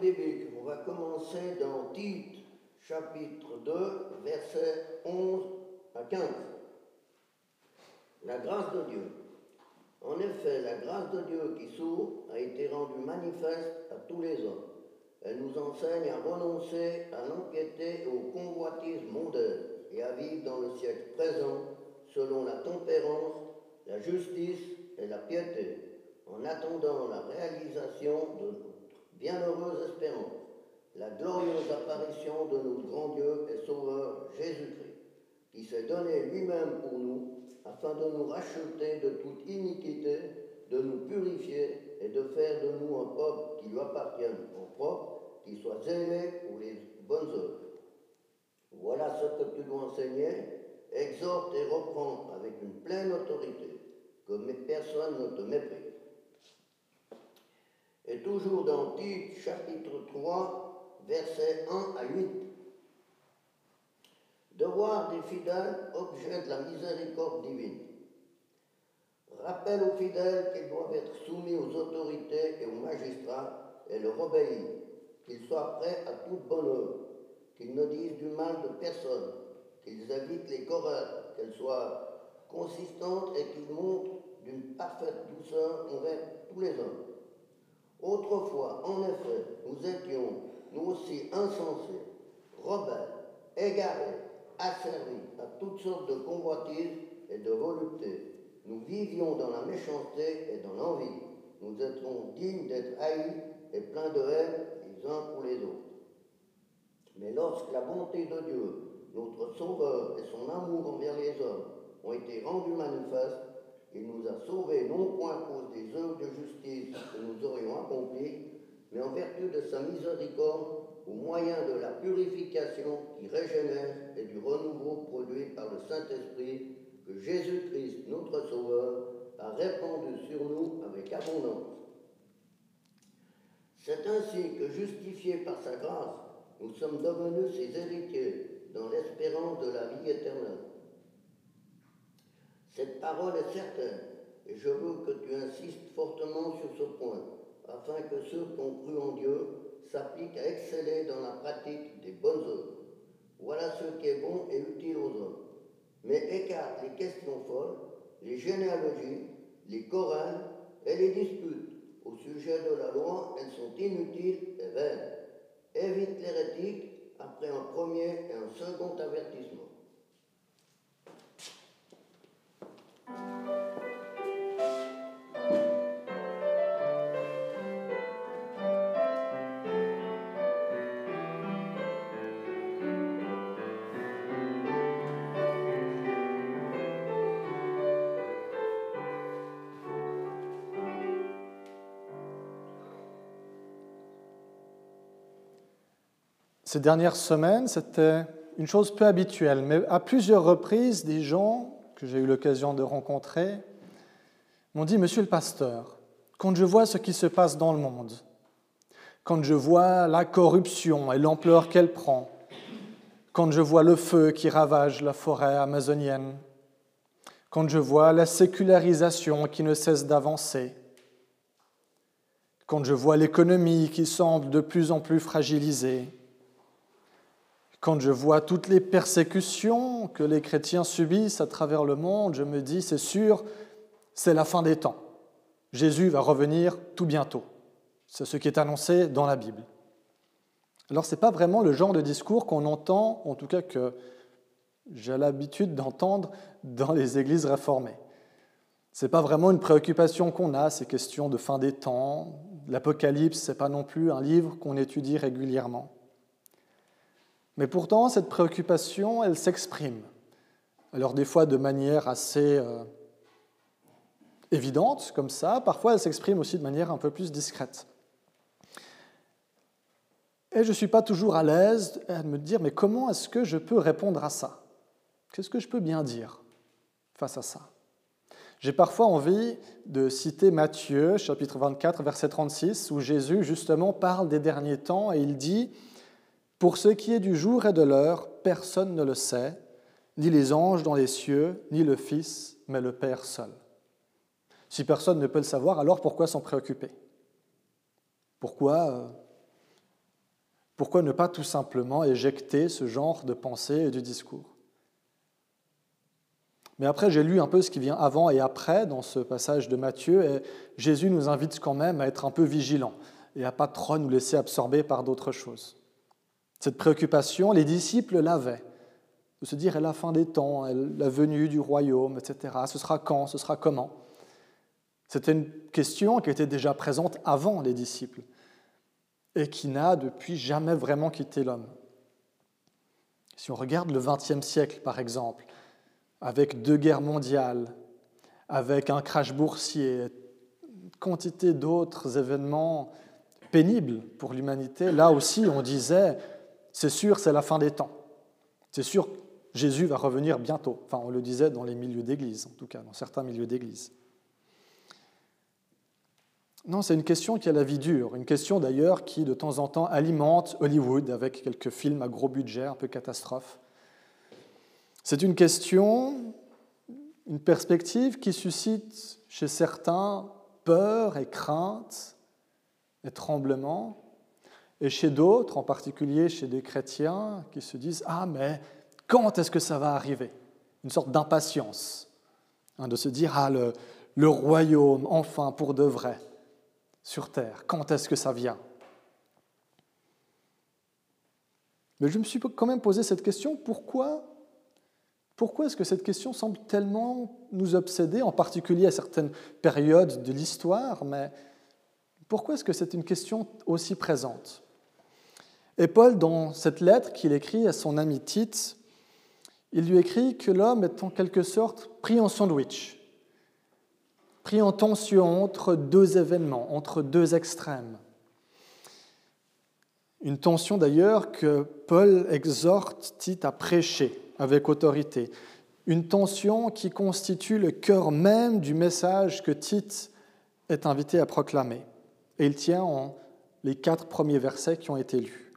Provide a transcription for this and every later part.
biblique, on va commencer dans Tite, chapitre 2, versets 11 à 15. La grâce de Dieu. En effet, la grâce de Dieu qui s'ouvre a été rendue manifeste à tous les hommes. Elle nous enseigne à renoncer à l'empiéter aux convoitises mondaines et à vivre dans le siècle présent selon la tempérance, la justice et la piété, en attendant la réalisation de bienheureuse espérance, la glorieuse apparition de notre grand Dieu et Sauveur Jésus-Christ, qui s'est donné lui-même pour nous afin de nous racheter de toute iniquité, de nous purifier et de faire de nous un peuple qui lui appartienne en propre, qui soit zélé pour les bonnes œuvres. Voilà ce que tu dois enseigner, exhorte et reprends avec une pleine autorité, que personne ne te méprise. Toujours dans Tite chapitre 3, versets 1 à 8. Devoir des fidèles, objet de la miséricorde divine. Rappelle aux fidèles qu'ils doivent être soumis aux autorités et aux magistrats et leur obéir, qu'ils soient prêts à toute bonne œuvre, qu'ils ne disent du mal de personne, qu'ils évitent les querelles, qu'elles soient consistantes et qu'ils montrent d'une parfaite douceur envers tous les hommes. Autrefois, en effet, nous étions, nous aussi, insensés, rebelles, égarés, asservis à toutes sortes de convoitises et de voluptés. Nous vivions dans la méchanceté et dans l'envie. Nous étions dignes d'être haïs et pleins de haine les uns pour les autres. Mais lorsque la bonté de Dieu, notre Sauveur et son amour envers les hommes ont été rendus manifestes, il nous a sauvés non point à cause des œuvres de justice que nous aurions accomplies, mais en vertu de sa miséricorde, au moyen de la purification qui régénère et du renouveau produit par le Saint-Esprit que Jésus-Christ, notre Sauveur, a répandu sur nous avec abondance. C'est ainsi que, justifiés par sa grâce, nous sommes devenus ses héritiers dans l'espérance de la vie éternelle. Cette parole est certaine, et je veux que tu insistes fortement sur ce point, afin que ceux qui ont cru en Dieu s'appliquent à exceller dans la pratique des bonnes œuvres. Voilà ce qui est bon et utile aux hommes. Mais écarte les questions folles, les généalogies, les chorales et les disputes. Au sujet de la loi, elles sont inutiles et vaines. Évite l'hérétique après un premier et un second avertissement. Ces dernières semaines, c'était une chose peu habituelle, mais à plusieurs reprises, des gens que j'ai eu l'occasion de rencontrer m'ont dit, Monsieur le pasteur, quand je vois ce qui se passe dans le monde, quand je vois la corruption et l'ampleur qu'elle prend, quand je vois le feu qui ravage la forêt amazonienne, quand je vois la sécularisation qui ne cesse d'avancer, quand je vois l'économie qui semble de plus en plus fragilisée, quand je vois toutes les persécutions que les chrétiens subissent à travers le monde, je me dis, c'est sûr, c'est la fin des temps. Jésus va revenir tout bientôt. C'est ce qui est annoncé dans la Bible. Alors ce n'est pas vraiment le genre de discours qu'on entend, en tout cas que j'ai l'habitude d'entendre dans les églises réformées. Ce n'est pas vraiment une préoccupation qu'on a, ces questions de fin des temps. L'Apocalypse, ce n'est pas non plus un livre qu'on étudie régulièrement. Mais pourtant, cette préoccupation, elle s'exprime. Alors des fois de manière assez euh, évidente, comme ça, parfois elle s'exprime aussi de manière un peu plus discrète. Et je ne suis pas toujours à l'aise à me dire, mais comment est-ce que je peux répondre à ça? Qu'est-ce que je peux bien dire face à ça? J'ai parfois envie de citer Matthieu, chapitre 24, verset 36, où Jésus justement parle des derniers temps et il dit, pour ce qui est du jour et de l'heure, personne ne le sait, ni les anges dans les cieux, ni le Fils, mais le Père seul. Si personne ne peut le savoir, alors pourquoi s'en préoccuper? Pourquoi euh, Pourquoi ne pas tout simplement éjecter ce genre de pensée et de discours? Mais après, j'ai lu un peu ce qui vient avant et après dans ce passage de Matthieu, et Jésus nous invite quand même à être un peu vigilants et à pas trop nous laisser absorber par d'autres choses. Cette préoccupation, les disciples l'avaient, de se dire, la fin des temps, la venue du royaume, etc. Ce sera quand Ce sera comment? C'était une question qui était déjà présente avant les disciples et qui n'a depuis jamais vraiment quitté l'homme. Si on regarde le XXe siècle, par exemple, avec deux guerres mondiales, avec un crash boursier, quantité d'autres événements pénibles pour l'humanité, là aussi on disait, c'est sûr, c'est la fin des temps. C'est sûr, Jésus va revenir bientôt. Enfin, on le disait dans les milieux d'église, en tout cas, dans certains milieux d'église. Non, c'est une question qui a la vie dure, une question d'ailleurs qui de temps en temps alimente Hollywood avec quelques films à gros budget, un peu catastrophes. C'est une question, une perspective qui suscite chez certains peur et crainte et tremblement, et chez d'autres, en particulier chez des chrétiens, qui se disent Ah, mais quand est-ce que ça va arriver? Une sorte d'impatience, hein, de se dire Ah, le, le royaume, enfin, pour de vrai sur terre Quand est-ce que ça vient? Mais je me suis quand même posé cette question, pourquoi pourquoi est-ce que cette question semble tellement nous obséder, en particulier à certaines périodes de l'histoire, mais pourquoi est-ce que c'est une question aussi présente? Et Paul, dans cette lettre qu'il écrit à son ami Tite, il lui écrit que l'homme est en quelque sorte pris en sandwich pris en tension entre deux événements, entre deux extrêmes. Une tension d'ailleurs que Paul exhorte Tite à prêcher avec autorité. Une tension qui constitue le cœur même du message que Tite est invité à proclamer. Et il tient en les quatre premiers versets qui ont été lus.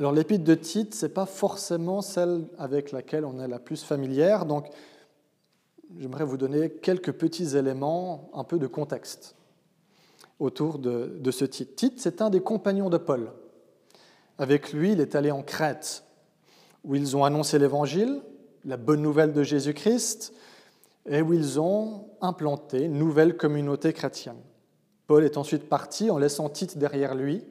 Alors l'épître de Tite, ce n'est pas forcément celle avec laquelle on est la plus familière, donc j'aimerais vous donner quelques petits éléments, un peu de contexte autour de, ce titre. Tite, c'est un des compagnons de Paul. Avec lui, il est allé en Crète, où ils ont annoncé l'Évangile, la bonne nouvelle de Jésus-Christ, et où ils ont implanté une nouvelle communauté chrétienne. Paul est ensuite parti en laissant Tite derrière lui.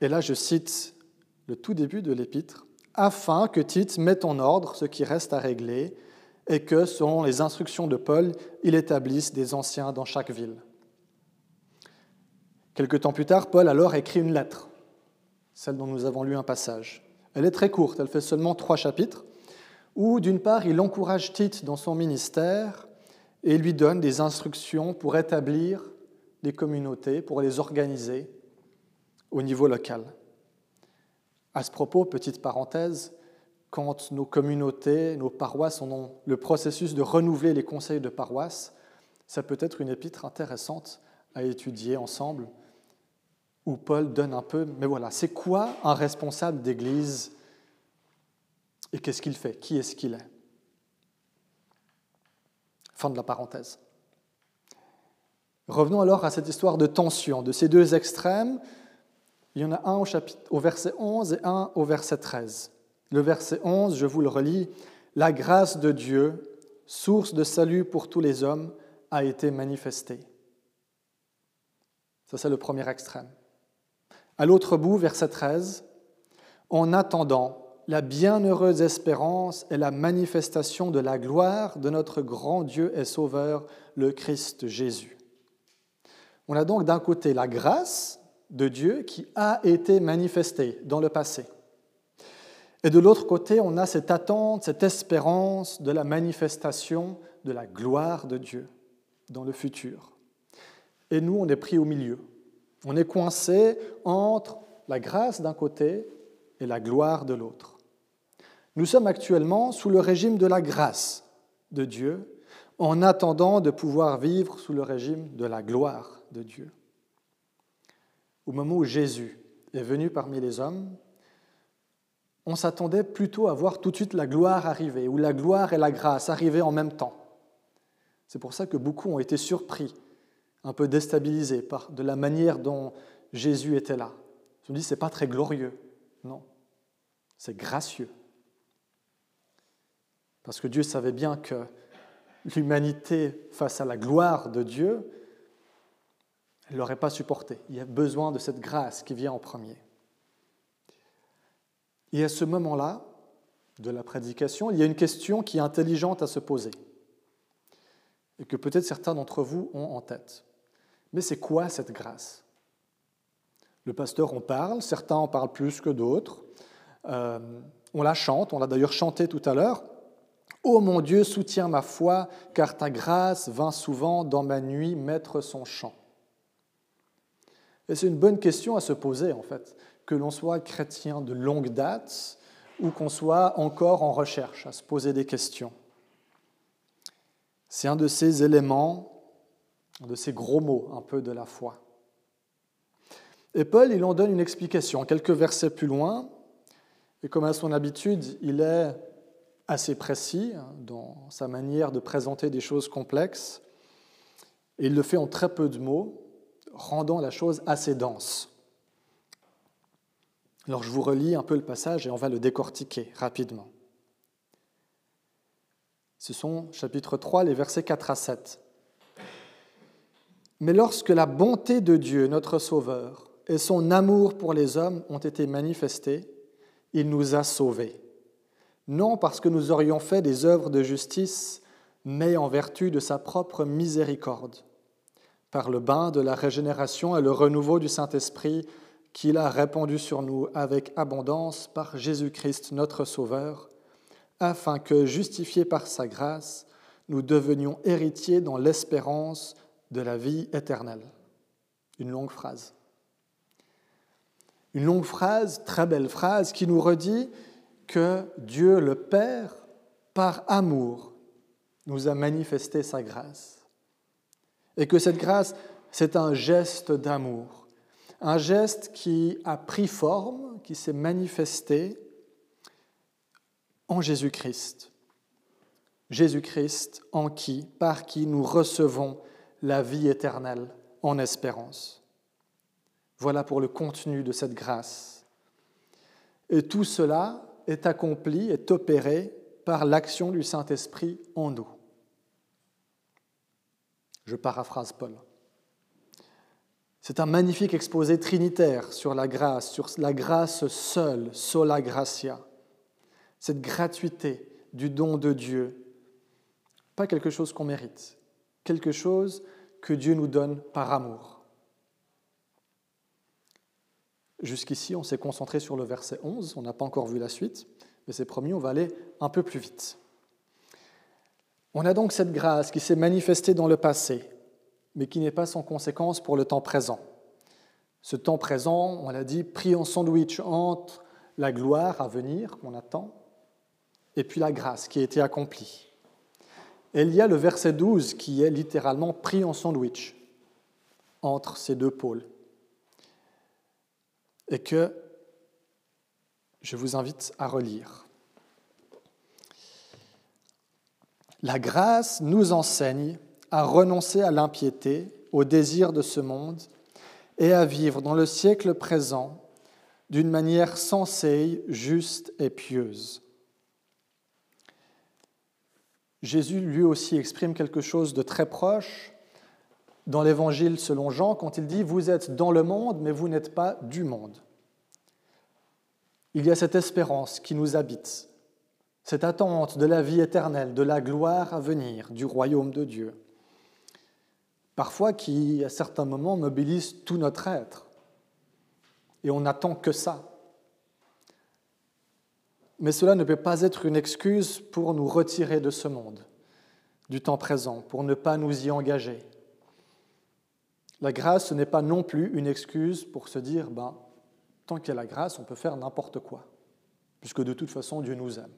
Et là, je cite le tout début de l'épître afin que Tite mette en ordre ce qui reste à régler et que, selon les instructions de Paul, il établisse des anciens dans chaque ville. Quelque temps plus tard, Paul alors écrit une lettre, celle dont nous avons lu un passage. Elle est très courte, elle fait seulement trois chapitres, où d'une part il encourage Tite dans son ministère et lui donne des instructions pour établir des communautés, pour les organiser au niveau local. À ce propos, petite parenthèse, quand nos communautés, nos paroisses ont le processus de renouveler les conseils de paroisse, ça peut être une épître intéressante à étudier ensemble, où Paul donne un peu, mais voilà, c'est quoi un responsable d'Église et qu'est-ce qu'il fait? Qui est-ce qu'il est? Fin de la parenthèse. Revenons alors à cette histoire de tension, de ces deux extrêmes il y en a un au, chapitre, au verset 11 et un au verset 13. Le verset 11, je vous le relis, La grâce de Dieu, source de salut pour tous les hommes, a été manifestée. Ça, c'est le premier extrême. À l'autre bout, verset 13, En attendant la bienheureuse espérance et la manifestation de la gloire de notre grand Dieu et Sauveur, le Christ Jésus. On a donc d'un côté la grâce, de Dieu qui a été manifesté dans le passé. Et de l'autre côté, on a cette attente, cette espérance de la manifestation de la gloire de Dieu dans le futur. Et nous, on est pris au milieu. On est coincé entre la grâce d'un côté et la gloire de l'autre. Nous sommes actuellement sous le régime de la grâce de Dieu en attendant de pouvoir vivre sous le régime de la gloire de Dieu au moment où Jésus est venu parmi les hommes, on s'attendait plutôt à voir tout de suite la gloire arriver, ou la gloire et la grâce arriver en même temps. C'est pour ça que beaucoup ont été surpris un peu déstabilisés par de la manière dont Jésus était là. Je me dis, c'est pas très glorieux. Non, c'est gracieux. Parce que Dieu savait bien que l'humanité, face à la gloire de Dieu, elle ne l'aurait pas supporté. Il y a besoin de cette grâce qui vient en premier. Et à ce moment-là de la prédication, il y a une question qui est intelligente à se poser et que peut-être certains d'entre vous ont en tête. Mais c'est quoi cette grâce? Le pasteur en parle, certains en parlent plus que d'autres. Euh, on la chante, on l'a d'ailleurs chanté tout à l'heure. Ô mon Dieu, soutiens ma foi, car ta grâce vint souvent dans ma nuit mettre son chant. Et c'est une bonne question à se poser, en fait, que l'on soit chrétien de longue date ou qu'on soit encore en recherche, à se poser des questions. C'est un de ces éléments, de ces gros mots un peu de la foi. Et Paul, il en donne une explication, quelques versets plus loin, et comme à son habitude, il est assez précis dans sa manière de présenter des choses complexes, et il le fait en très peu de mots, rendant la chose assez dense. Alors je vous relis un peu le passage et on va le décortiquer rapidement. Ce sont, chapitre 3, les versets 4 à 7. Mais lorsque la bonté de Dieu, notre Sauveur, et son amour pour les hommes ont été manifestés, il nous a sauvés. Non parce que nous aurions fait des œuvres de justice, mais en vertu de sa propre miséricorde par le bain de la régénération et le renouveau du Saint-Esprit qu'il a répandu sur nous avec abondance par Jésus-Christ notre Sauveur, afin que, justifiés par sa grâce, nous devenions héritiers dans l'espérance de la vie éternelle. Une longue phrase. Une longue phrase, très belle phrase, qui nous redit que Dieu le Père, par amour, nous a manifesté sa grâce et que cette grâce, c'est un geste d'amour, un geste qui a pris forme, qui s'est manifesté en Jésus-Christ. Jésus-Christ en qui, par qui nous recevons la vie éternelle en espérance. Voilà pour le contenu de cette grâce. Et tout cela est accompli, est opéré par l'action du Saint-Esprit en nous. Je paraphrase Paul. C'est un magnifique exposé trinitaire sur la grâce, sur la grâce seule, sola gratia. Cette gratuité du don de Dieu, pas quelque chose qu'on mérite, quelque chose que Dieu nous donne par amour. Jusqu'ici, on s'est concentré sur le verset 11, on n'a pas encore vu la suite, mais c'est promis, on va aller un peu plus vite. On a donc cette grâce qui s'est manifestée dans le passé, mais qui n'est pas sans conséquence pour le temps présent. Ce temps présent, on l'a dit, pris en sandwich entre la gloire à venir qu'on attend et puis la grâce qui a été accomplie. Et il y a le verset 12 qui est littéralement pris en sandwich entre ces deux pôles. Et que je vous invite à relire. La grâce nous enseigne à renoncer à l'impiété, au désir de ce monde, et à vivre dans le siècle présent d'une manière sensée, juste et pieuse. Jésus lui aussi exprime quelque chose de très proche dans l'Évangile selon Jean quand il dit ⁇ Vous êtes dans le monde, mais vous n'êtes pas du monde ⁇ Il y a cette espérance qui nous habite, cette attente de la vie éternelle, de la gloire à venir, du royaume de Dieu, parfois qui, à certains moments, mobilise tout notre être. Et on n'attend que ça. Mais cela ne peut pas être une excuse pour nous retirer de ce monde, du temps présent, pour ne pas nous y engager. La grâce, ce n'est pas non plus une excuse pour se dire, ben, tant qu'il y a la grâce, on peut faire n'importe quoi, puisque de toute façon, Dieu nous aime.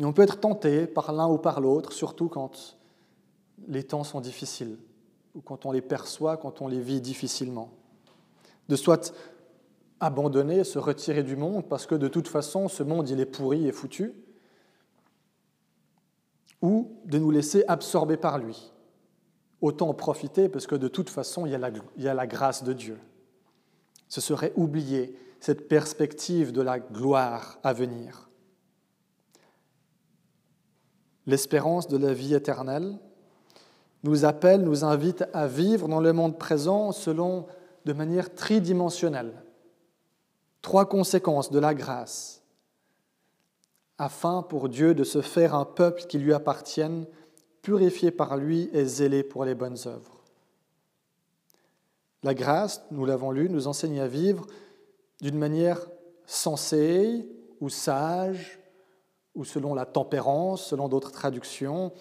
On peut être tenté par l'un ou par l'autre, surtout quand les temps sont difficiles, ou quand on les perçoit, quand on les vit difficilement. De soit abandonner, se retirer du monde, parce que de toute façon, ce monde, il est pourri et foutu, ou de nous laisser absorber par lui, autant en profiter parce que de toute façon, il y a la grâce de Dieu. Ce serait oublier cette perspective de la gloire à venir. L'espérance de la vie éternelle nous appelle, nous invite à vivre dans le monde présent selon de manière tridimensionnelle. Trois conséquences de la grâce, afin pour Dieu de se faire un peuple qui lui appartienne, purifié par lui et zélé pour les bonnes œuvres. La grâce, nous l'avons lu, nous enseigne à vivre d'une manière sensée ou sage, ou selon la tempérance, selon d'autres traductions.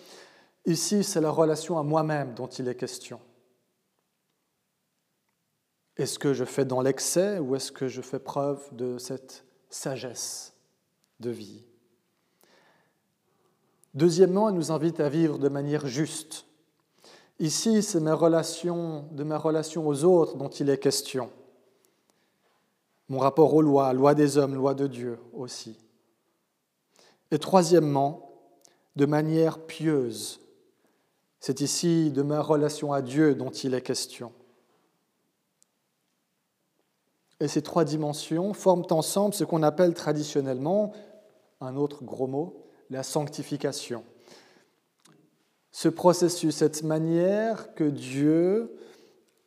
Ici, c'est la relation à moi-même dont il est question. Est-ce que je fais dans l'excès ou est-ce que je fais preuve de cette sagesse de vie? Deuxièmement, elle nous invite à vivre de manière juste. Ici, c'est ma relation, de ma relation aux autres dont il est question. Mon rapport aux lois, loi des hommes, loi de Dieu aussi. Et troisièmement, de manière pieuse. C'est ici de ma relation à Dieu dont il est question. Et ces trois dimensions forment ensemble ce qu'on appelle traditionnellement, un autre gros mot, la sanctification. Ce processus, cette manière que Dieu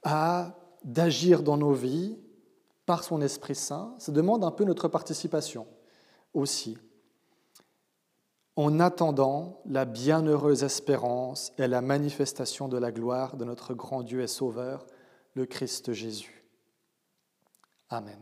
a d'agir dans nos vies par son Esprit Saint, ça demande un peu notre participation aussi. En attendant la bienheureuse espérance et la manifestation de la gloire de notre grand Dieu et Sauveur, le Christ Jésus. Amen.